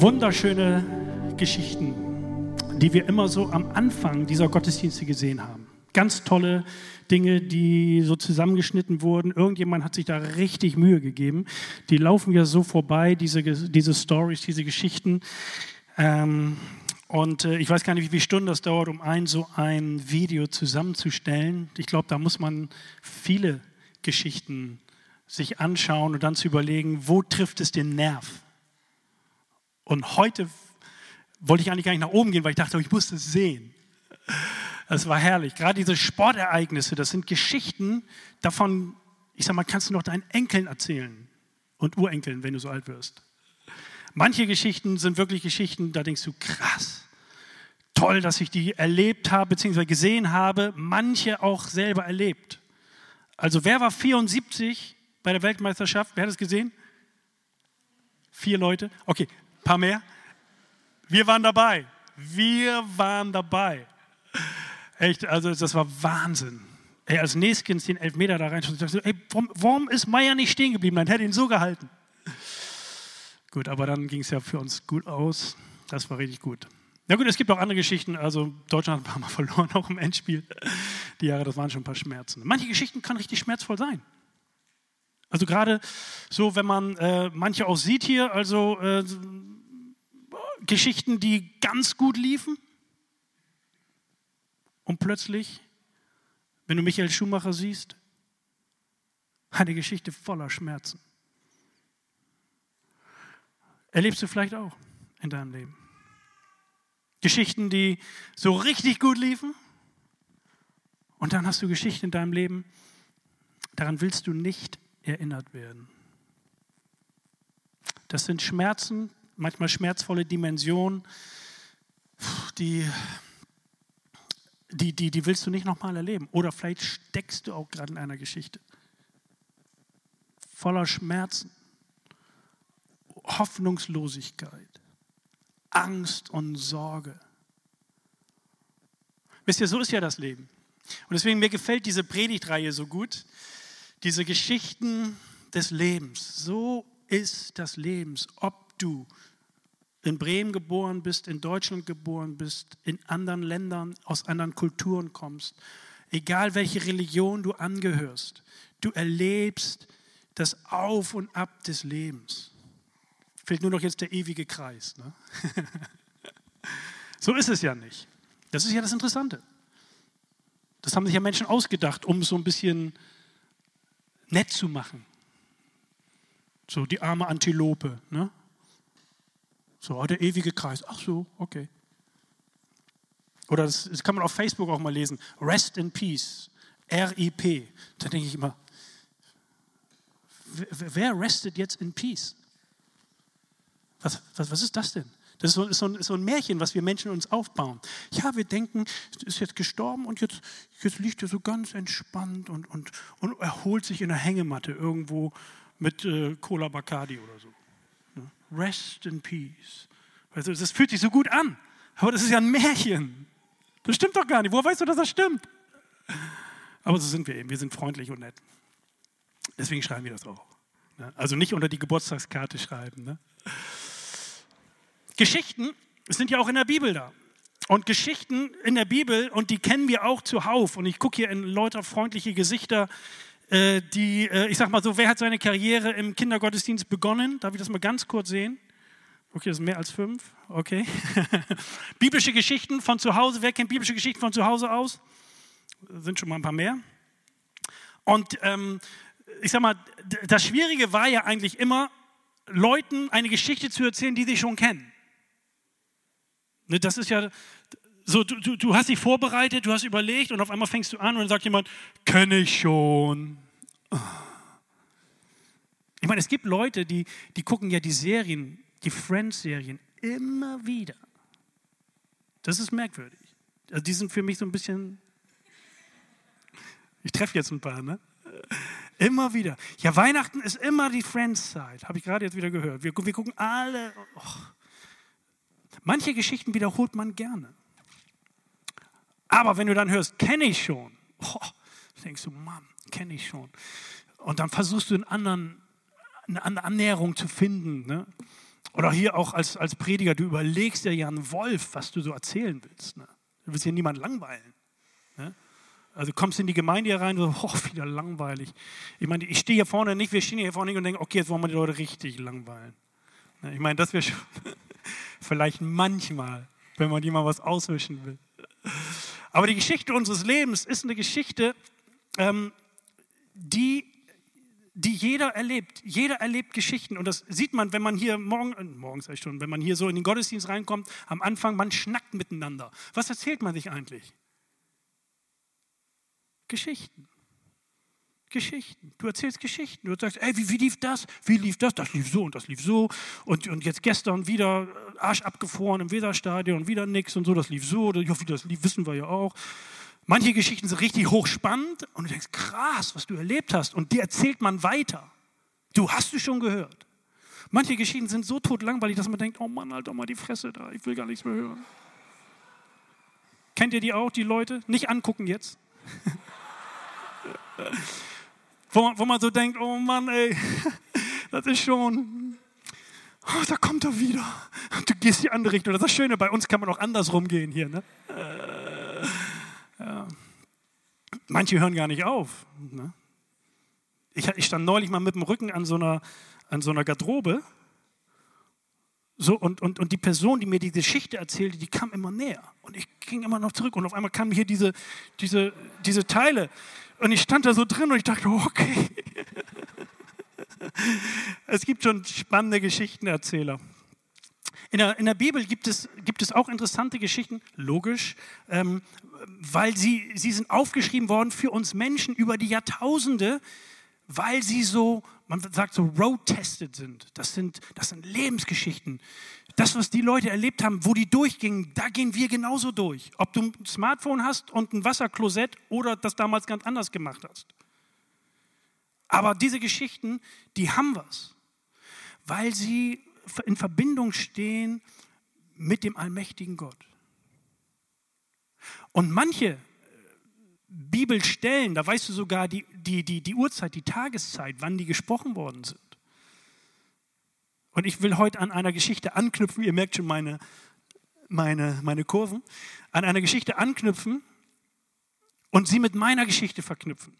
wunderschöne Geschichten, die wir immer so am Anfang dieser Gottesdienste gesehen haben. Ganz tolle Dinge, die so zusammengeschnitten wurden. Irgendjemand hat sich da richtig Mühe gegeben. Die laufen ja so vorbei, diese, diese Stories, diese Geschichten. Ähm, und äh, ich weiß gar nicht, wie viele Stunden das dauert, um ein so ein Video zusammenzustellen. Ich glaube, da muss man viele Geschichten sich anschauen und dann zu überlegen, wo trifft es den Nerv? Und heute wollte ich eigentlich gar nicht nach oben gehen, weil ich dachte, ich musste es sehen. Das war herrlich. Gerade diese Sportereignisse, das sind Geschichten, davon, ich sag mal, kannst du noch deinen Enkeln erzählen und Urenkeln, wenn du so alt wirst. Manche Geschichten sind wirklich Geschichten, da denkst du, krass, toll, dass ich die erlebt habe, beziehungsweise gesehen habe, manche auch selber erlebt. Also wer war 74 bei der Weltmeisterschaft? Wer hat es gesehen? Vier Leute? Okay, paar mehr. Wir waren dabei. Wir waren dabei. Echt, also das war Wahnsinn. Ey, als Neskins den Elfmeter da rein, ich dachte, ey, warum, warum ist Meier nicht stehen geblieben? Dann hätte ihn so gehalten. Gut, aber dann ging es ja für uns gut aus. Das war richtig gut. Na gut, es gibt auch andere Geschichten. Also Deutschland hat ein paar Mal verloren, auch im Endspiel. Die Jahre, das waren schon ein paar Schmerzen. Manche Geschichten können richtig schmerzvoll sein. Also gerade so, wenn man äh, manche auch sieht hier, also äh, Geschichten, die ganz gut liefen. Und plötzlich, wenn du Michael Schumacher siehst, eine Geschichte voller Schmerzen. Erlebst du vielleicht auch in deinem Leben. Geschichten, die so richtig gut liefen. Und dann hast du Geschichten in deinem Leben, daran willst du nicht erinnert werden. Das sind Schmerzen, manchmal schmerzvolle Dimensionen, die, die, die, die willst du nicht nochmal erleben. Oder vielleicht steckst du auch gerade in einer Geschichte voller Schmerzen, Hoffnungslosigkeit, Angst und Sorge. Wisst ihr, so ist ja das Leben. Und deswegen mir gefällt diese Predigtreihe so gut, diese Geschichten des Lebens. So ist das Leben, ob du in Bremen geboren bist, in Deutschland geboren bist, in anderen Ländern, aus anderen Kulturen kommst, egal welche Religion du angehörst, du erlebst das Auf und Ab des Lebens. Fehlt nur noch jetzt der ewige Kreis. Ne? so ist es ja nicht. Das ist ja das Interessante. Das haben sich ja Menschen ausgedacht, um so ein bisschen nett zu machen. So die arme Antilope. Ne? So, oh, der ewige Kreis. Ach so, okay. Oder das, das kann man auf Facebook auch mal lesen. Rest in Peace. R-I-P. Da denke ich immer, wer, restet jetzt in Peace? Was, was, was ist das denn? Das ist so, ist, so ein, ist so, ein, Märchen, was wir Menschen uns aufbauen. Ja, wir denken, ist jetzt gestorben und jetzt, jetzt liegt er so ganz entspannt und, und, und erholt sich in der Hängematte irgendwo mit äh, Cola Bacardi oder so. Rest in peace. Also, das fühlt sich so gut an, aber das ist ja ein Märchen. Das stimmt doch gar nicht. Woher weißt du, dass das stimmt? Aber so sind wir eben. Wir sind freundlich und nett. Deswegen schreiben wir das auch. Also nicht unter die Geburtstagskarte schreiben. Ne? Geschichten sind ja auch in der Bibel da. Und Geschichten in der Bibel, und die kennen wir auch zuhauf. Und ich gucke hier in lauter freundliche Gesichter, die, äh, ich sag mal so, wer hat seine Karriere im Kindergottesdienst begonnen? Darf ich das mal ganz kurz sehen? Okay, das sind mehr als fünf. Okay. biblische Geschichten von zu Hause. Wer kennt biblische Geschichten von zu Hause aus? Sind schon mal ein paar mehr. Und ähm, ich sag mal, das Schwierige war ja eigentlich immer, Leuten eine Geschichte zu erzählen, die sie schon kennen. Ne, das ist ja, so, du, du, du hast dich vorbereitet, du hast überlegt und auf einmal fängst du an und dann sagt jemand, kenne ich schon. Ich meine, es gibt Leute, die, die gucken ja die Serien, die Friends-Serien immer wieder. Das ist merkwürdig. Also die sind für mich so ein bisschen, ich treffe jetzt ein paar, ne? Immer wieder. Ja, Weihnachten ist immer die Friends-Zeit, habe ich gerade jetzt wieder gehört. Wir, wir gucken alle. Oh. Manche Geschichten wiederholt man gerne. Aber wenn du dann hörst, kenne ich schon, oh, denkst du, Mann, kenne ich schon. Und dann versuchst du einen anderen, eine andere Annäherung zu finden. Ne? Oder hier auch als, als Prediger, du überlegst dir ja einen Wolf, was du so erzählen willst. Ne? Du willst hier niemand langweilen. Ne? Also kommst in die Gemeinde hier rein und so, oh, wieder langweilig. Ich meine, ich stehe hier vorne nicht, wir stehen hier vorne und denken, okay, jetzt wollen wir die Leute richtig langweilen. Ne? Ich meine, das wäre schon vielleicht manchmal, wenn man jemand was auswischen will. Aber die Geschichte unseres Lebens ist eine Geschichte, ähm, die die jeder erlebt. Jeder erlebt Geschichten. Und das sieht man, wenn man hier morgen, äh, morgens schon, wenn man hier so in den Gottesdienst reinkommt, am Anfang, man schnackt miteinander. Was erzählt man sich eigentlich? Geschichten. Geschichten. Du erzählst Geschichten. Du sagst, ey, wie, wie, lief das? Wie lief das? Das lief so und das lief so. Und, und jetzt gestern wieder Arsch abgefroren im Weserstadion und wieder nix und so. Das lief so. Ja, wie das lief, wissen wir ja auch. Manche Geschichten sind richtig hochspannend und du denkst, krass, was du erlebt hast. Und die erzählt man weiter. Du hast es schon gehört. Manche Geschichten sind so totlangweilig, dass man denkt, oh Mann, halt doch mal die Fresse da, ich will gar nichts mehr hören. Kennt ihr die auch, die Leute? Nicht angucken jetzt. Wo, wo man so denkt, oh Mann, ey, das ist schon, oh, da kommt er wieder. Du gehst die andere Richtung. Das ist das Schöne, bei uns kann man auch andersrum gehen hier. Ne? Ja. Manche hören gar nicht auf. Ne? Ich, ich, stand neulich mal mit dem Rücken an so einer, an so einer Garderobe. So, und, und, und die Person, die mir die Geschichte erzählte, die kam immer näher. Und ich ging immer noch zurück. Und auf einmal kamen hier diese, diese, diese Teile. Und ich stand da so drin und ich dachte, okay. es gibt schon spannende Geschichtenerzähler. In der, in der Bibel gibt es, gibt es auch interessante Geschichten, logisch, ähm, weil sie, sie sind aufgeschrieben worden für uns Menschen über die Jahrtausende, weil sie so, man sagt so road-tested sind. Das, sind. das sind Lebensgeschichten. Das, was die Leute erlebt haben, wo die durchgingen, da gehen wir genauso durch. Ob du ein Smartphone hast und ein Wasserklosett oder das damals ganz anders gemacht hast. Aber diese Geschichten, die haben was, weil sie in Verbindung stehen mit dem allmächtigen Gott. Und manche Bibelstellen, da weißt du sogar die, die, die, die Uhrzeit, die Tageszeit, wann die gesprochen worden sind. Und ich will heute an einer Geschichte anknüpfen, ihr merkt schon meine, meine, meine Kurven, an einer Geschichte anknüpfen und sie mit meiner Geschichte verknüpfen.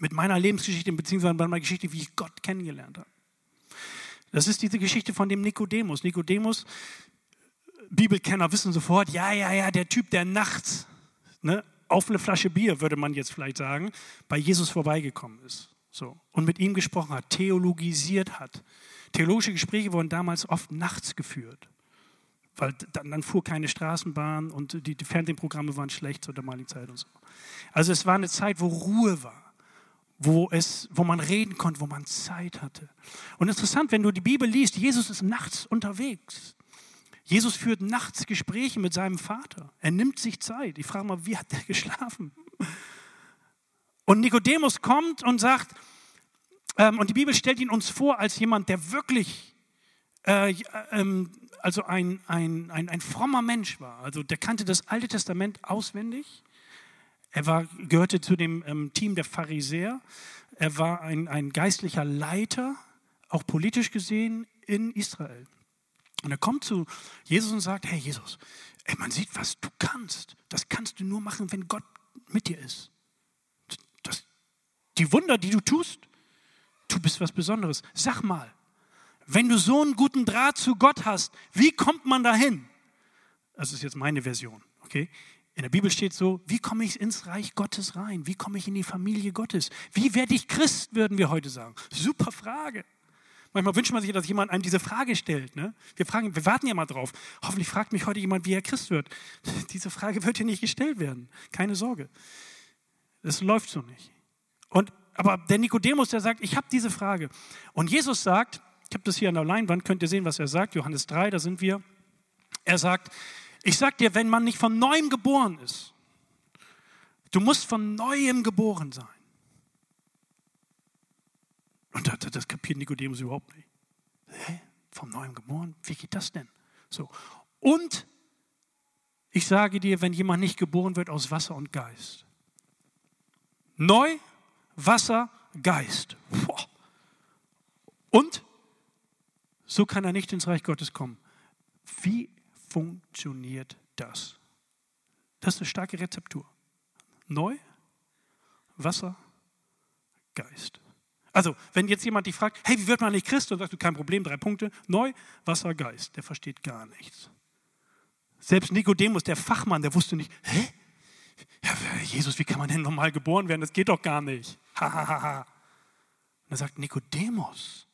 Mit meiner Lebensgeschichte, beziehungsweise mit meiner Geschichte, wie ich Gott kennengelernt habe. Das ist diese Geschichte von dem Nikodemus. Nikodemus, Bibelkenner wissen sofort, ja, ja, ja, der Typ, der nachts ne, auf eine Flasche Bier, würde man jetzt vielleicht sagen, bei Jesus vorbeigekommen ist. So, und mit ihm gesprochen hat, theologisiert hat. Theologische Gespräche wurden damals oft nachts geführt, weil dann, dann fuhr keine Straßenbahn und die, die Fernsehprogramme waren schlecht zur damaligen Zeit und so. Also es war eine Zeit, wo Ruhe war wo, es, wo man reden konnte, wo man Zeit hatte. Und interessant, wenn du die Bibel liest, Jesus ist nachts unterwegs. Jesus führt nachts Gespräche mit seinem Vater. Er nimmt sich Zeit. Ich frage mal, wie hat er geschlafen? Und Nikodemus kommt und sagt, ähm, und die Bibel stellt ihn uns vor als jemand, der wirklich, äh, ähm, also ein, ein, ein, ein frommer Mensch war. Also der kannte das Alte Testament auswendig er war, gehörte zu dem ähm, Team der Pharisäer. Er war ein, ein geistlicher Leiter, auch politisch gesehen, in Israel. Und er kommt zu Jesus und sagt, hey Jesus, ey, man sieht, was du kannst. Das kannst du nur machen, wenn Gott mit dir ist. Das, die Wunder, die du tust, du bist was Besonderes. Sag mal, wenn du so einen guten Draht zu Gott hast, wie kommt man dahin? Das ist jetzt meine Version, okay? In der Bibel steht so, wie komme ich ins Reich Gottes rein? Wie komme ich in die Familie Gottes? Wie werde ich Christ, würden wir heute sagen. Super Frage. Manchmal wünscht man sich, dass jemand einem diese Frage stellt. Ne? Wir, fragen, wir warten ja mal drauf. Hoffentlich fragt mich heute jemand, wie er Christ wird. Diese Frage wird hier nicht gestellt werden. Keine Sorge. Das läuft so nicht. Und, aber der Nikodemus, der sagt, ich habe diese Frage. Und Jesus sagt, ich habe das hier an der Leinwand, könnt ihr sehen, was er sagt. Johannes 3, da sind wir. Er sagt, ich sag dir, wenn man nicht von neuem geboren ist, du musst von neuem geboren sein. Und das, das kapiert Nikodemus überhaupt nicht. Hä? Vom neuem geboren? Wie geht das denn? So. Und ich sage dir, wenn jemand nicht geboren wird aus Wasser und Geist. Neu, Wasser, Geist. Und so kann er nicht ins Reich Gottes kommen. Wie funktioniert das? Das ist eine starke Rezeptur. Neu, Wasser, Geist. Also, wenn jetzt jemand dich fragt, hey, wie wird man nicht Christ? Und sagst du, kein Problem, drei Punkte. Neu, Wasser, Geist. Der versteht gar nichts. Selbst Nikodemus, der Fachmann, der wusste nicht, hä? Ja, Jesus, wie kann man denn normal geboren werden? Das geht doch gar nicht. Ha, ha, ha, ha. Und er sagt, Nikodemus,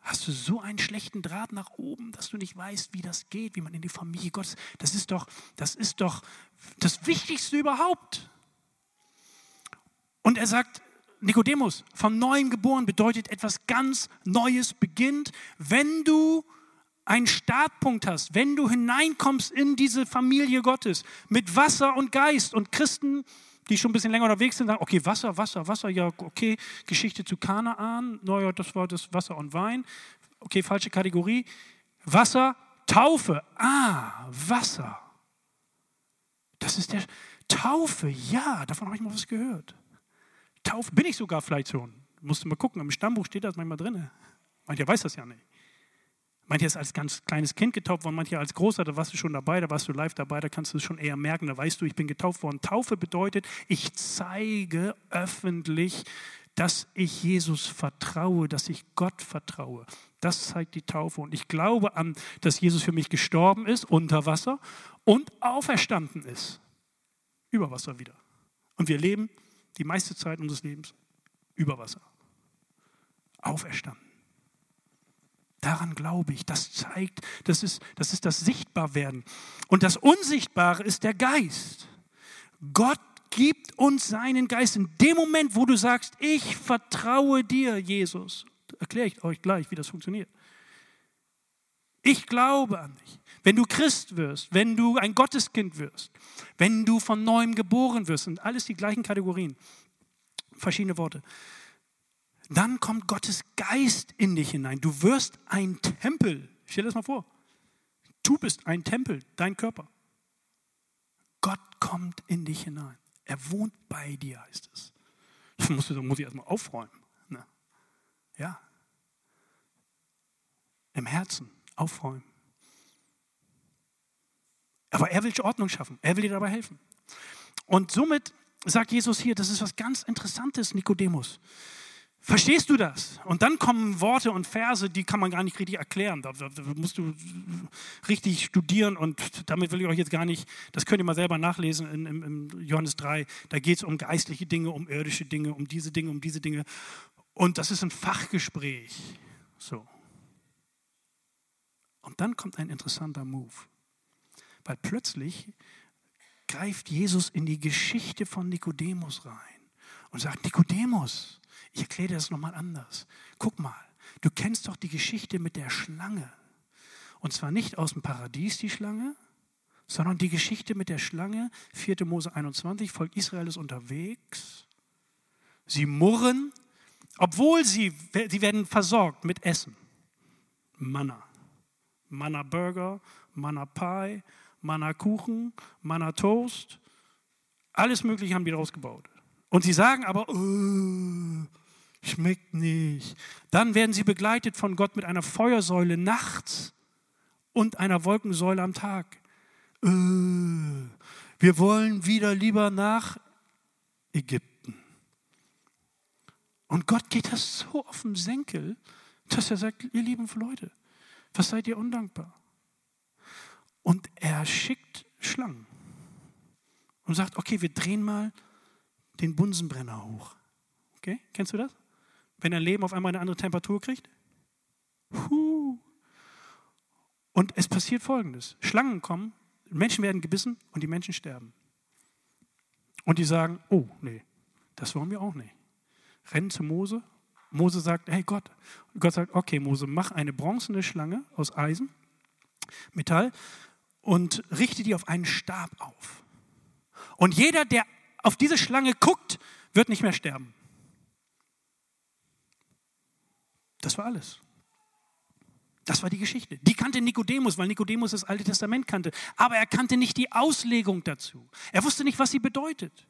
hast du so einen schlechten Draht nach oben, dass du nicht weißt, wie das geht, wie man in die Familie Gottes, das ist doch, das ist doch das Wichtigste überhaupt. Und er sagt, Nikodemus, von neuem geboren bedeutet etwas ganz Neues beginnt, wenn du einen Startpunkt hast, wenn du hineinkommst in diese Familie Gottes mit Wasser und Geist und Christen, die schon ein bisschen länger unterwegs sind, sagen, okay, Wasser, Wasser, Wasser, ja, okay, Geschichte zu Kanaan, naja, das war das Wasser und Wein, okay, falsche Kategorie, Wasser, Taufe, ah, Wasser. Das ist der Taufe, ja, davon habe ich mal was gehört. Taufe, bin ich sogar vielleicht schon. Musst du mal gucken, im Stammbuch steht das manchmal drin. Mancher weiß das ja nicht. Manche ist als ganz kleines Kind getauft worden, manche als großer, da warst du schon dabei, da warst du live dabei, da kannst du es schon eher merken, da weißt du, ich bin getauft worden. Taufe bedeutet, ich zeige öffentlich, dass ich Jesus vertraue, dass ich Gott vertraue. Das zeigt die Taufe. Und ich glaube an, dass Jesus für mich gestorben ist unter Wasser und auferstanden ist. Über Wasser wieder. Und wir leben die meiste Zeit unseres Lebens über Wasser. Auferstanden. Daran glaube ich. Das zeigt, das ist, das ist das Sichtbarwerden. Und das Unsichtbare ist der Geist. Gott gibt uns seinen Geist. In dem Moment, wo du sagst, ich vertraue dir, Jesus, erkläre ich euch gleich, wie das funktioniert. Ich glaube an dich. Wenn du Christ wirst, wenn du ein Gotteskind wirst, wenn du von neuem geboren wirst, sind alles die gleichen Kategorien, verschiedene Worte dann kommt Gottes Geist in dich hinein. Du wirst ein Tempel. Stell dir das mal vor. Du bist ein Tempel, dein Körper. Gott kommt in dich hinein. Er wohnt bei dir, heißt es. Das muss, das ich erstmal aufräumen. Ne? Ja. Im Herzen aufräumen. Aber er will Ordnung schaffen. Er will dir dabei helfen. Und somit sagt Jesus hier, das ist was ganz Interessantes, Nikodemus. Verstehst du das? Und dann kommen Worte und Verse, die kann man gar nicht richtig erklären. Da, musst du richtig studieren und damit will ich euch jetzt gar nicht, das könnt ihr mal selber nachlesen in, in, in Johannes 3. Da geht es um geistliche Dinge, um irdische Dinge, um diese Dinge, um diese Dinge. Und das ist ein Fachgespräch. So. Und dann kommt ein interessanter Move. Weil plötzlich greift Jesus in die Geschichte von Nikodemus rein und sagt, Nikodemus, ich erkläre dir das nochmal anders. Guck mal, du kennst doch die Geschichte mit der Schlange. Und zwar nicht aus dem Paradies die Schlange, sondern die Geschichte mit der Schlange, 4. Mose 21, Volk Israel ist unterwegs. Sie murren, obwohl sie, sie werden versorgt mit Essen. Manna. Manna Burger, Manna Pie, Manna Kuchen, Manna Toast. Alles Mögliche haben die daraus gebaut. Und sie sagen aber, oh, schmeckt nicht. Dann werden sie begleitet von Gott mit einer Feuersäule nachts und einer Wolkensäule am Tag. Äh, wir wollen wieder lieber nach Ägypten. Und Gott geht das so auf den Senkel, dass er sagt, ihr lieben Leute, was seid ihr undankbar? Und er schickt Schlangen und sagt, okay, wir drehen mal den Bunsenbrenner hoch. Okay, kennst du das? wenn dein Leben auf einmal eine andere Temperatur kriegt? Puh. Und es passiert Folgendes. Schlangen kommen, Menschen werden gebissen und die Menschen sterben. Und die sagen, oh nee, das wollen wir auch nicht. Rennen zu Mose. Mose sagt, hey Gott. Und Gott sagt, okay Mose, mach eine bronzene Schlange aus Eisen, Metall und richte die auf einen Stab auf. Und jeder, der auf diese Schlange guckt, wird nicht mehr sterben. Das war alles. Das war die Geschichte. Die kannte Nikodemus, weil Nikodemus das Alte Testament kannte. Aber er kannte nicht die Auslegung dazu. Er wusste nicht, was sie bedeutet.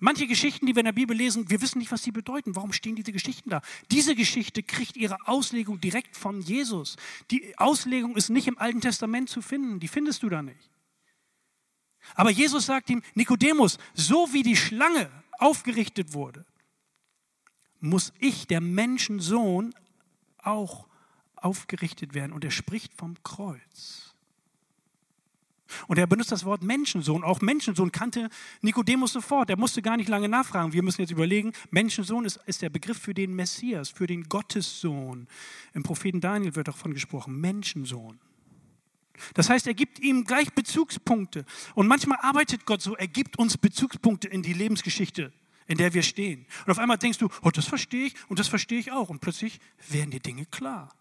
Manche Geschichten, die wir in der Bibel lesen, wir wissen nicht, was sie bedeuten. Warum stehen diese Geschichten da? Diese Geschichte kriegt ihre Auslegung direkt von Jesus. Die Auslegung ist nicht im Alten Testament zu finden. Die findest du da nicht. Aber Jesus sagt ihm, Nikodemus, so wie die Schlange aufgerichtet wurde, muss ich, der Menschensohn, auch aufgerichtet werden. Und er spricht vom Kreuz. Und er benutzt das Wort Menschensohn. Auch Menschensohn kannte Nikodemus sofort. Er musste gar nicht lange nachfragen. Wir müssen jetzt überlegen, Menschensohn ist, ist der Begriff für den Messias, für den Gottessohn. Im Propheten Daniel wird davon gesprochen, Menschensohn. Das heißt, er gibt ihm gleich Bezugspunkte. Und manchmal arbeitet Gott so, er gibt uns Bezugspunkte in die Lebensgeschichte, in der wir stehen. Und auf einmal denkst du, oh, das verstehe ich und das verstehe ich auch. Und plötzlich werden die Dinge klar.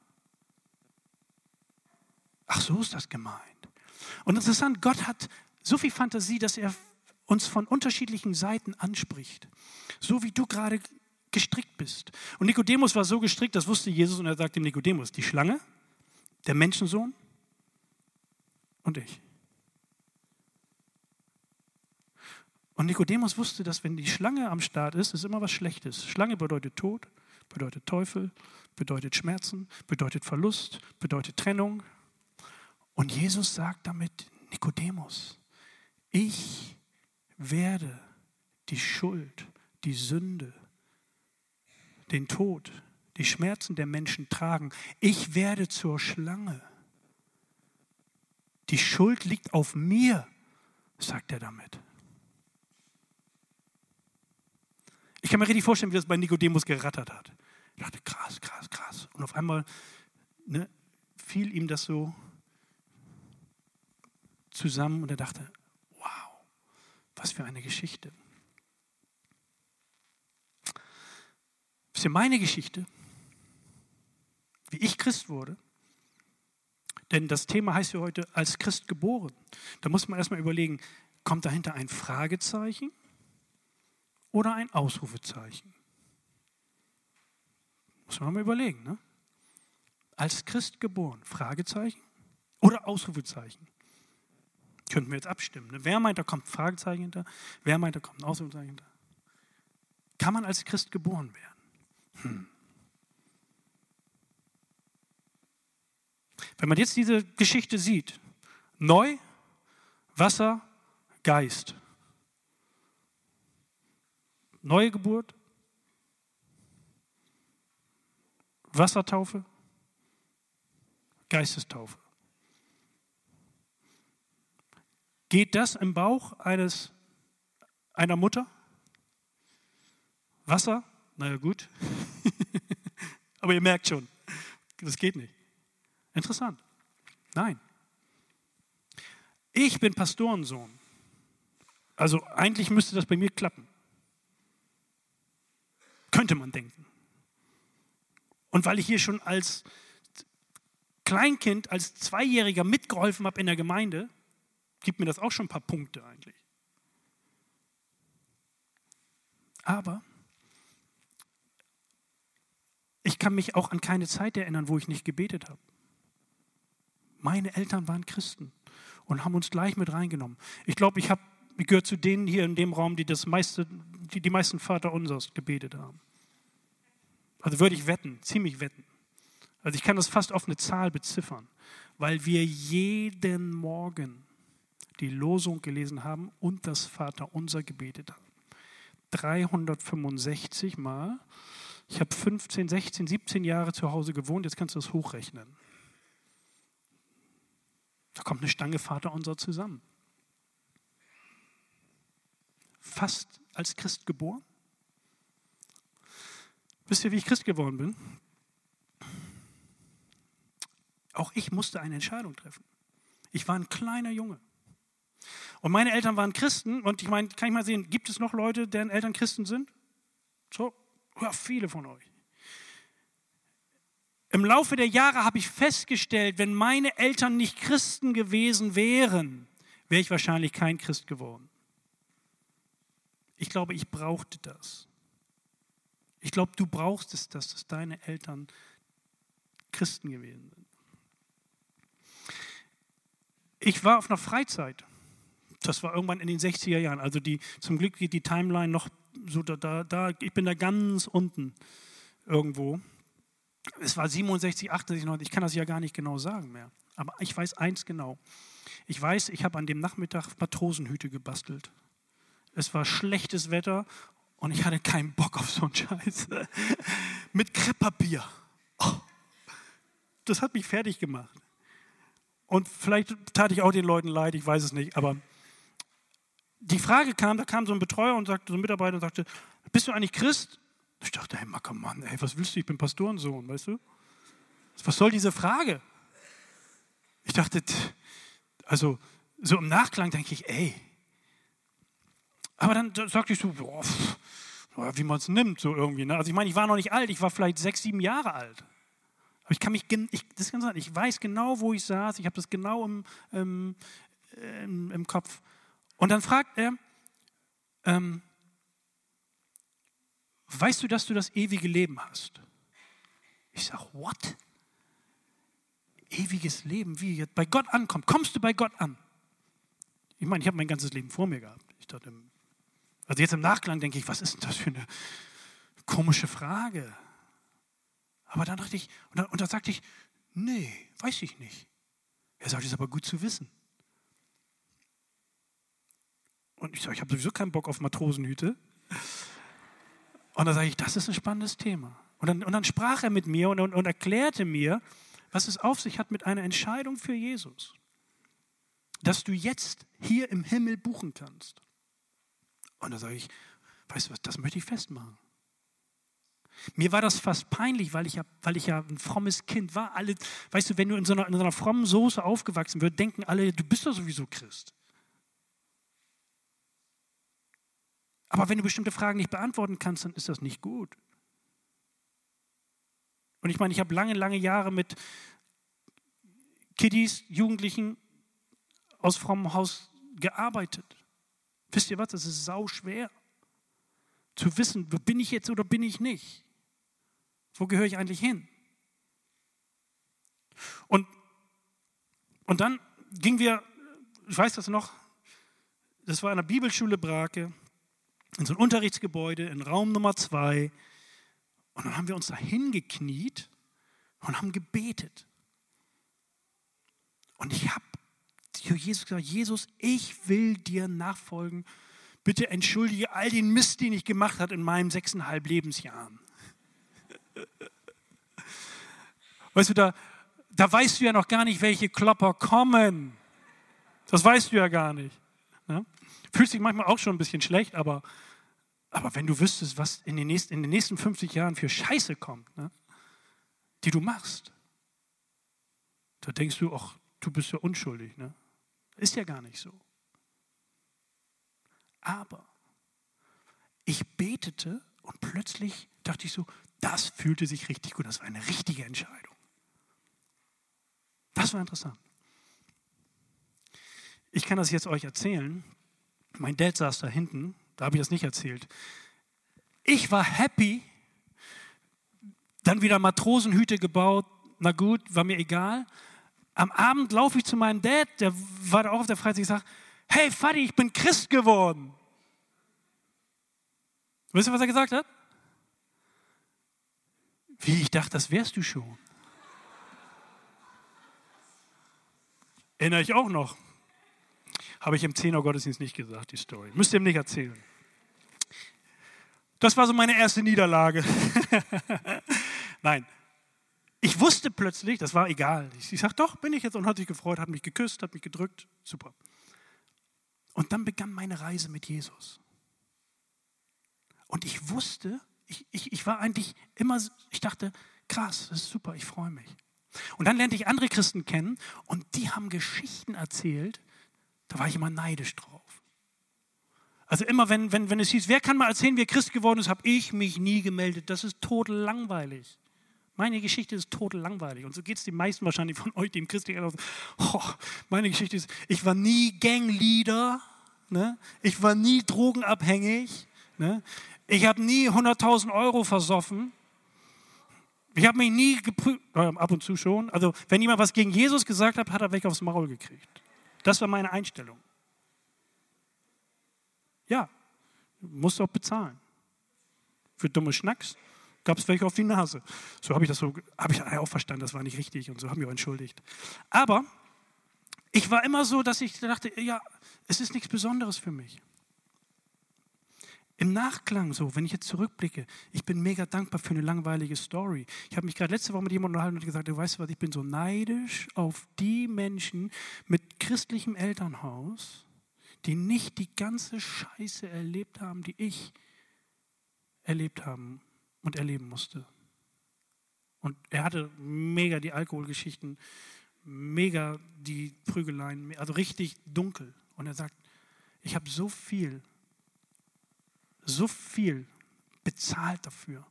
Ach, so ist das gemeint. Und interessant, Gott hat so viel Fantasie, dass er uns von unterschiedlichen Seiten anspricht. So wie du gerade gestrickt bist. Und Nikodemus war so gestrickt, das wusste Jesus und er sagte dem Nikodemus, die Schlange, der Menschensohn und ich. Und Nikodemus wusste, dass wenn die Schlange am Start ist, ist immer was Schlechtes. Schlange bedeutet Tod, bedeutet Teufel, bedeutet Schmerzen, bedeutet Verlust, bedeutet Trennung, und Jesus sagt damit, Nikodemus, ich werde die Schuld, die Sünde, den Tod, die Schmerzen der Menschen tragen. Ich werde zur Schlange. Die Schuld liegt auf mir, sagt er damit. Ich kann mir richtig vorstellen, wie das bei Nikodemus gerattert hat. Ich dachte, krass, krass, krass. Und auf einmal ne, fiel ihm das so zusammen und er dachte, wow, was für eine Geschichte. Wisst ihr, meine Geschichte, wie ich Christ wurde, denn das Thema heißt ja heute als Christ geboren. Da muss man erstmal überlegen, kommt dahinter ein Fragezeichen oder ein Ausrufezeichen? Muss man mal überlegen. Ne? Als Christ geboren, Fragezeichen oder Ausrufezeichen? Könnten wir jetzt abstimmen. Ne? Wer meint, da kommt ein Fragezeichen hinter? Wer meint, da kommt ein Ausrufezeichen hinter? Kann man als Christ geboren werden? Hm. Wenn man jetzt diese Geschichte sieht, neu, Wasser, Geist. Neue Geburt, Wassertaufe, Geistestaufe. Geht das im Bauch eines, einer Mutter? Wasser? Naja, gut. Aber ihr merkt schon, das geht nicht. Interessant. Nein. Ich bin Pastorensohn. Also eigentlich müsste das bei mir klappen. Könnte man denken. Und weil ich hier schon als Kleinkind, als Zweijähriger mitgeholfen habe in der Gemeinde, gibt mir das auch schon ein paar Punkte eigentlich. Aber ich kann mich auch an keine Zeit erinnern, wo ich nicht gebetet habe. Meine Eltern waren Christen und haben uns gleich mit reingenommen. Ich glaube, ich, ich gehöre zu denen hier in dem Raum, die das meiste, die, die meisten Vater unsers gebetet haben. Also würde ich wetten, ziemlich wetten. Also ich kann das fast auf eine Zahl beziffern, weil wir jeden Morgen die Losung gelesen haben und das Vaterunser gebetet haben. 365 Mal. Ich habe 15, 16, 17 Jahre zu Hause gewohnt, jetzt kannst du das hochrechnen. Da kommt eine Stange Vaterunser zusammen. Fast als Christ geboren. Wisst ihr, wie ich Christ geworden bin? Auch ich musste eine Entscheidung treffen. Ich war ein kleiner Junge. Und meine Eltern waren Christen und ich meine, kann ich mal sehen, gibt es noch Leute, deren Eltern Christen sind? So, ja, viele von euch. Im Laufe der Jahre habe ich festgestellt, wenn meine Eltern nicht Christen gewesen wären, wäre ich wahrscheinlich kein Christ geworden. Ich glaube, ich brauchte das. Ich glaube, du brauchst es, dass deine Eltern Christen gewesen sind. Ich war auf einer Freizeit das war irgendwann in den 60er Jahren. Also die, zum Glück geht die Timeline noch so da, da, da, ich bin da ganz unten irgendwo. Es war 67, 68, 90, ich kann das ja gar nicht genau sagen mehr. Aber ich weiß eins genau. Ich weiß, ich habe an dem Nachmittag Matrosenhüte gebastelt. Es war schlechtes Wetter und ich hatte keinen Bock auf so einen Scheiß. Mit Krepppapier. Oh, das hat mich fertig gemacht. Und vielleicht tat ich auch den Leuten leid, ich weiß es nicht, aber die Frage kam, da kam so ein Betreuer und sagte, so ein Mitarbeiter und sagte, bist du eigentlich Christ? Ich dachte, hey Mackermann, ey, was willst du? Ich bin Pastorensohn, weißt du? Was soll diese Frage? Ich dachte, also so im Nachklang denke ich, ey. Aber dann sagte ich so, boah, wie man es nimmt, so irgendwie. Ne? Also ich meine, ich war noch nicht alt, ich war vielleicht sechs, sieben Jahre alt. Aber ich kann mich, ich, das kann sein, ich weiß genau, wo ich saß, ich habe das genau im, im, im, im Kopf. Und dann fragt er, ähm, weißt du, dass du das ewige Leben hast? Ich sage, what? Ewiges Leben, wie jetzt bei Gott ankommt. Kommst du bei Gott an? Ich meine, ich habe mein ganzes Leben vor mir gehabt. Ich dachte, also jetzt im Nachklang denke ich, was ist denn das für eine komische Frage? Aber dann dachte ich, und dann, und dann sagte ich, nee, weiß ich nicht. Er sagt, ist aber gut zu wissen. Und ich sage, ich habe sowieso keinen Bock auf Matrosenhüte. Und dann sage ich, das ist ein spannendes Thema. Und dann, und dann sprach er mit mir und, und, und erklärte mir, was es auf sich hat mit einer Entscheidung für Jesus. Dass du jetzt hier im Himmel buchen kannst. Und da sage ich, weißt du was, das möchte ich festmachen. Mir war das fast peinlich, weil ich ja, weil ich ja ein frommes Kind war. Alle, weißt du, wenn du in so einer, in so einer frommen Soße aufgewachsen wirst, denken alle, du bist doch sowieso Christ. Aber wenn du bestimmte Fragen nicht beantworten kannst, dann ist das nicht gut. Und ich meine, ich habe lange, lange Jahre mit Kiddies, Jugendlichen aus frommem Haus gearbeitet. Wisst ihr was? Das ist sau schwer zu wissen, bin ich jetzt oder bin ich nicht? Wo gehöre ich eigentlich hin? Und, und dann gingen wir, ich weiß das noch, das war in der Bibelschule Brake, in so ein Unterrichtsgebäude in Raum Nummer zwei. Und dann haben wir uns da hingekniet und haben gebetet. Und ich habe zu Jesus gesagt, Jesus, ich will dir nachfolgen. Bitte entschuldige all den Mist, den ich gemacht habe in meinen sechseinhalb Lebensjahren. Weißt du, da, da weißt du ja noch gar nicht, welche Klopper kommen. Das weißt du ja gar nicht. Ne? Fühlst dich manchmal auch schon ein bisschen schlecht, aber, aber wenn du wüsstest, was in den nächsten, in den nächsten 50 Jahren für Scheiße kommt, ne, die du machst, da denkst du, ach, du bist ja unschuldig. Ne? Ist ja gar nicht so. Aber ich betete und plötzlich dachte ich so, das fühlte sich richtig gut, das war eine richtige Entscheidung. Das war interessant. Ich kann das jetzt euch erzählen, mein Dad saß da hinten, da habe ich das nicht erzählt. Ich war happy, dann wieder Matrosenhüte gebaut, na gut, war mir egal. Am Abend laufe ich zu meinem Dad, der war da auch auf der Freizeit, ich sage, hey Vati, ich bin Christ geworden. Wisst ihr, was er gesagt hat? Wie, ich dachte, das wärst du schon. Erinnere ich auch noch. Habe ich im 10 Gottesdienst nicht gesagt, die Story. Müsst ihr ihm nicht erzählen. Das war so meine erste Niederlage. Nein. Ich wusste plötzlich, das war egal. Ich, ich sagte, doch, bin ich jetzt und hat sich gefreut, hat mich geküsst, hat mich gedrückt. Super. Und dann begann meine Reise mit Jesus. Und ich wusste, ich, ich, ich war eigentlich immer, ich dachte, krass, das ist super, ich freue mich. Und dann lernte ich andere Christen kennen und die haben Geschichten erzählt, da war ich immer neidisch drauf. Also immer, wenn, wenn, wenn es hieß, wer kann mal erzählen, wie Christ geworden ist, habe ich mich nie gemeldet. Das ist total langweilig. Meine Geschichte ist total langweilig. Und so geht es den meisten wahrscheinlich von euch, die im christlichen oh, Meine Geschichte ist, ich war nie Gangleader. Ne? Ich war nie drogenabhängig. Ne? Ich habe nie 100.000 Euro versoffen. Ich habe mich nie geprüft, äh, ab und zu schon. Also, wenn jemand was gegen Jesus gesagt hat, hat er weg aufs Maul gekriegt. Das war meine Einstellung. Ja, musst du auch bezahlen. Für dumme Schnacks gab es welche auf die Nase. So habe ich das so, habe ich auch verstanden, das war nicht richtig und so haben wir entschuldigt. Aber ich war immer so, dass ich dachte, ja, es ist nichts Besonderes für mich. Im Nachklang so, wenn ich jetzt zurückblicke, ich bin mega dankbar für eine langweilige Story. Ich habe mich gerade letzte Woche mit jemandem unterhalten und gesagt, du weißt was, ich bin so neidisch auf die Menschen mit christlichem Elternhaus, die nicht die ganze Scheiße erlebt haben, die ich erlebt haben und erleben musste. Und er hatte mega die Alkoholgeschichten, mega die Prügeleien, also richtig dunkel. Und er sagt, ich habe so viel, so viel bezahlt dafür.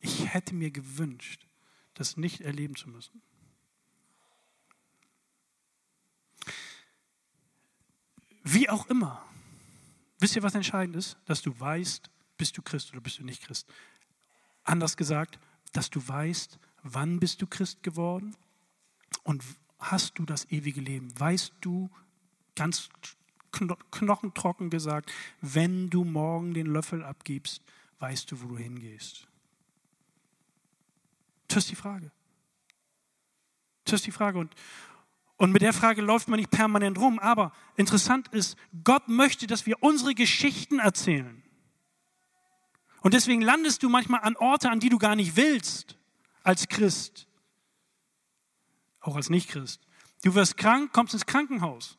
Ich hätte mir gewünscht, das nicht erleben zu müssen. Wie auch immer. Wisst ihr, was entscheidend ist? Dass du weißt, bist du Christ oder bist du nicht Christ. Anders gesagt, dass du weißt, wann bist du Christ geworden und hast du das ewige Leben. Weißt du, ganz knochentrocken gesagt, wenn du morgen den Löffel abgibst, weißt du, wo du hingehst. Das ist die Frage. Das ist die Frage. Und, und mit der Frage läuft man nicht permanent rum. Aber interessant ist, Gott möchte, dass wir unsere Geschichten erzählen. Und deswegen landest du manchmal an Orte, an die du gar nicht willst, als Christ. Auch als Nicht-Christ. Du wirst krank, kommst ins Krankenhaus.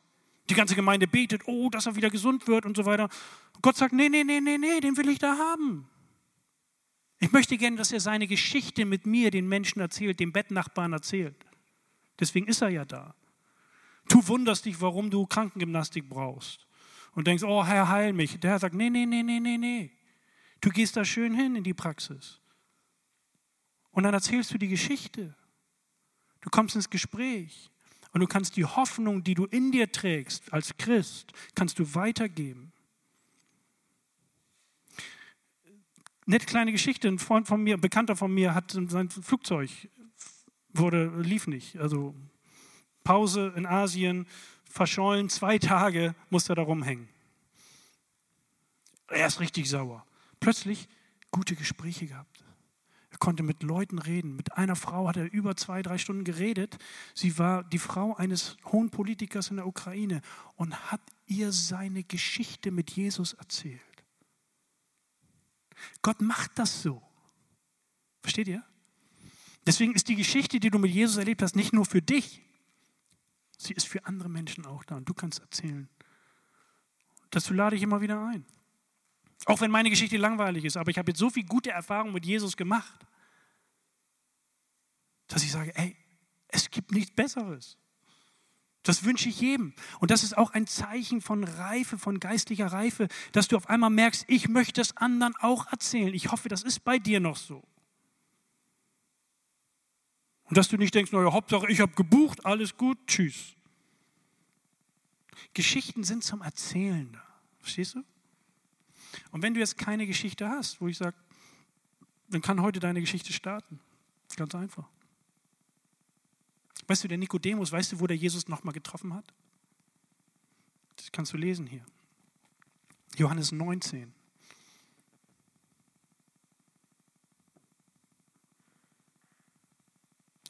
Die ganze Gemeinde betet, oh, dass er wieder gesund wird und so weiter. Und Gott sagt, nee, nee, nee, nee, nee, den will ich da haben. Ich möchte gerne, dass er seine Geschichte mit mir den Menschen erzählt, dem Bettnachbarn erzählt. Deswegen ist er ja da. Du wunderst dich, warum du Krankengymnastik brauchst. Und denkst, oh Herr, heil mich. Der Herr sagt, nee, nee, nee, nee, nee, nee. Du gehst da schön hin in die Praxis. Und dann erzählst du die Geschichte. Du kommst ins Gespräch. Und du kannst die Hoffnung, die du in dir trägst als Christ, kannst du weitergeben. Nette kleine Geschichte, ein Freund von mir, ein Bekannter von mir hat sein Flugzeug, wurde, lief nicht. Also Pause in Asien, verschollen, zwei Tage musste er da rumhängen. Er ist richtig sauer. Plötzlich gute Gespräche gehabt. Konnte mit Leuten reden. Mit einer Frau hat er über zwei, drei Stunden geredet. Sie war die Frau eines hohen Politikers in der Ukraine und hat ihr seine Geschichte mit Jesus erzählt. Gott macht das so. Versteht ihr? Deswegen ist die Geschichte, die du mit Jesus erlebt hast, nicht nur für dich. Sie ist für andere Menschen auch da und du kannst erzählen. Dazu lade ich immer wieder ein. Auch wenn meine Geschichte langweilig ist, aber ich habe jetzt so viel gute Erfahrungen mit Jesus gemacht, dass ich sage, ey, es gibt nichts Besseres. Das wünsche ich jedem. Und das ist auch ein Zeichen von Reife, von geistlicher Reife, dass du auf einmal merkst, ich möchte es anderen auch erzählen. Ich hoffe, das ist bei dir noch so. Und dass du nicht denkst, naja, Hauptsache, ich habe gebucht, alles gut, tschüss. Geschichten sind zum Erzählen da. Verstehst du? Und wenn du jetzt keine Geschichte hast, wo ich sage, dann kann heute deine Geschichte starten. Ganz einfach. Weißt du, der Nikodemus, weißt du, wo der Jesus nochmal getroffen hat? Das kannst du lesen hier. Johannes 19.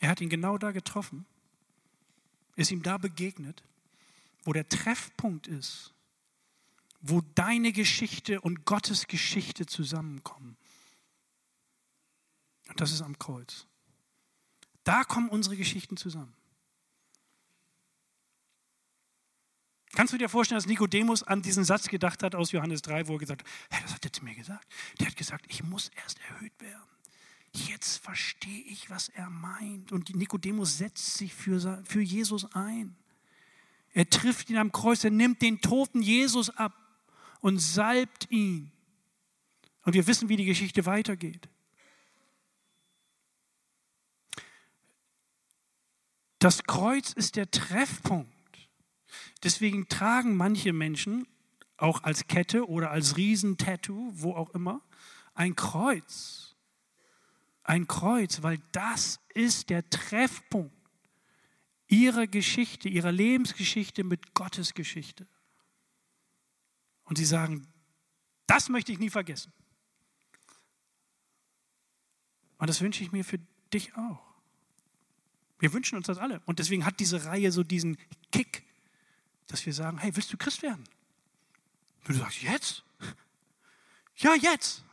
Er hat ihn genau da getroffen, ist ihm da begegnet, wo der Treffpunkt ist wo deine Geschichte und Gottes Geschichte zusammenkommen. Und das ist am Kreuz. Da kommen unsere Geschichten zusammen. Kannst du dir vorstellen, dass Nikodemus an diesen Satz gedacht hat aus Johannes 3, wo er gesagt hat, hey, das hat er zu mir gesagt. Der hat gesagt, ich muss erst erhöht werden. Jetzt verstehe ich, was er meint. Und Nikodemus setzt sich für, für Jesus ein. Er trifft ihn am Kreuz, er nimmt den toten Jesus ab und salbt ihn. Und wir wissen, wie die Geschichte weitergeht. Das Kreuz ist der Treffpunkt. Deswegen tragen manche Menschen auch als Kette oder als Riesentattoo, wo auch immer, ein Kreuz. Ein Kreuz, weil das ist der Treffpunkt ihrer Geschichte, ihrer Lebensgeschichte mit Gottes Geschichte. Und sie sagen, Das möchte ich nie vergessen. Und das wünsche ich mir für dich auch. Wir wünschen uns das alle. Und deswegen hat diese Reihe so diesen Kick, dass wir sagen, hey, willst du Christ werden? Und du sagst, jetzt? Ja, jetzt.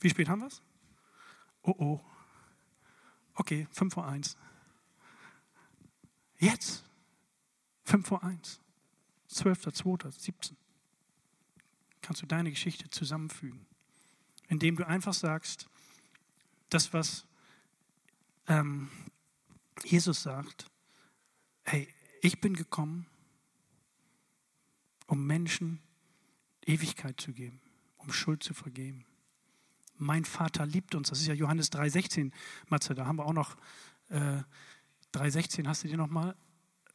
Wie spät haben wir es? Oh, oh. Okay, 5 vor 1. Jetzt. 5 vor 1. 12.02.17. Kannst du deine Geschichte zusammenfügen, indem du einfach sagst, das, was ähm, Jesus sagt, hey, ich bin gekommen, um Menschen Ewigkeit zu geben, um Schuld zu vergeben. Mein Vater liebt uns. Das ist ja Johannes 3,16, Matze. Da haben wir auch noch äh, 3,16. Hast du die nochmal?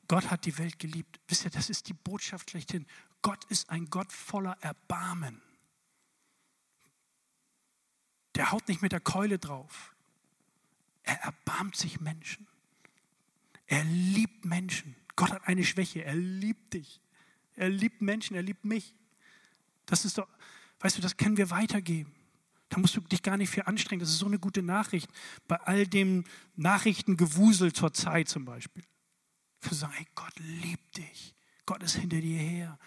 Gott hat die Welt geliebt. Wisst ihr, das ist die Botschaft schlechthin. Gott ist ein Gott voller Erbarmen. Der haut nicht mit der Keule drauf. Er erbarmt sich Menschen. Er liebt Menschen. Gott hat eine Schwäche. Er liebt dich. Er liebt Menschen. Er liebt mich. Das ist doch, weißt du, das können wir weitergeben. Da musst du dich gar nicht viel anstrengen. Das ist so eine gute Nachricht. Bei all dem Nachrichtengewusel zur Zeit zum Beispiel. Wir sagen, hey, Gott liebt dich. Gott ist hinter dir her.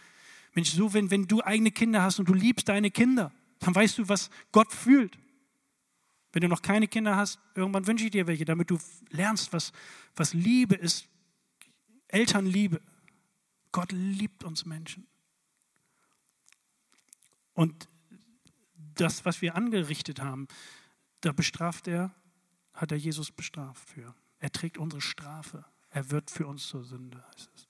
Mensch, so wenn, wenn du eigene Kinder hast und du liebst deine Kinder, dann weißt du, was Gott fühlt. Wenn du noch keine Kinder hast, irgendwann wünsche ich dir welche, damit du lernst, was, was Liebe ist. Elternliebe. Gott liebt uns Menschen. Und das, was wir angerichtet haben, da bestraft er, hat er Jesus bestraft für. Er trägt unsere Strafe. Er wird für uns zur Sünde, heißt es.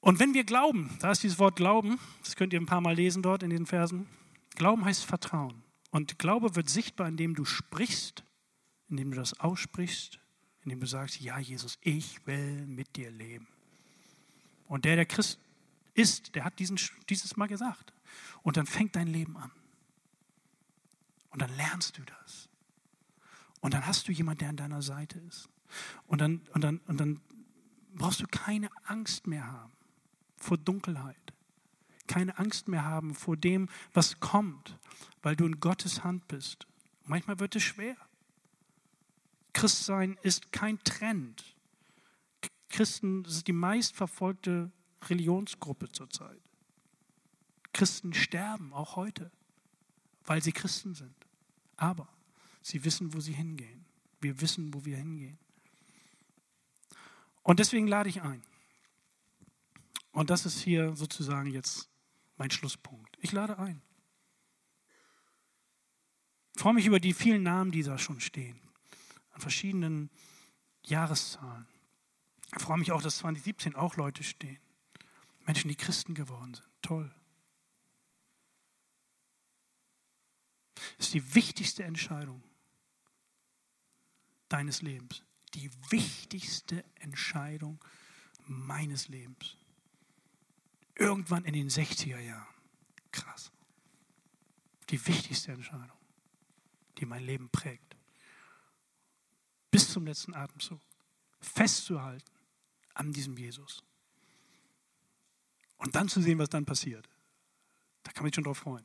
Und wenn wir glauben, da ist dieses Wort Glauben, das könnt ihr ein paar Mal lesen dort in den Versen. Glauben heißt Vertrauen. Und Glaube wird sichtbar, indem du sprichst, indem du das aussprichst, indem du sagst, ja Jesus, ich will mit dir leben. Und der, der Christ ist, der hat diesen, dieses Mal gesagt. Und dann fängt dein Leben an. Und dann lernst du das. Und dann hast du jemanden, der an deiner Seite ist. Und dann, und dann, und dann brauchst du keine Angst mehr haben vor Dunkelheit. Keine Angst mehr haben vor dem, was kommt, weil du in Gottes Hand bist. Manchmal wird es schwer. Christsein ist kein Trend. Christen ist die meistverfolgte Religionsgruppe zurzeit. Christen sterben auch heute, weil sie Christen sind. Aber sie wissen, wo sie hingehen. Wir wissen, wo wir hingehen. Und deswegen lade ich ein. Und das ist hier sozusagen jetzt mein Schlusspunkt. Ich lade ein. Ich freue mich über die vielen Namen, die da schon stehen, an verschiedenen Jahreszahlen. Ich freue mich auch, dass 2017 auch Leute stehen. Menschen, die Christen geworden sind. Toll. Das ist die wichtigste Entscheidung deines Lebens. Die wichtigste Entscheidung meines Lebens. Irgendwann in den 60er Jahren. Krass. Die wichtigste Entscheidung, die mein Leben prägt. Bis zum letzten Atemzug. Festzuhalten an diesem Jesus. Und dann zu sehen, was dann passiert. Da kann man sich schon drauf freuen.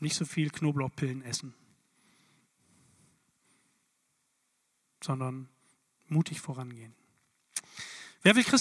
Nicht so viel Knoblauchpillen essen, sondern mutig vorangehen. Wer will Christ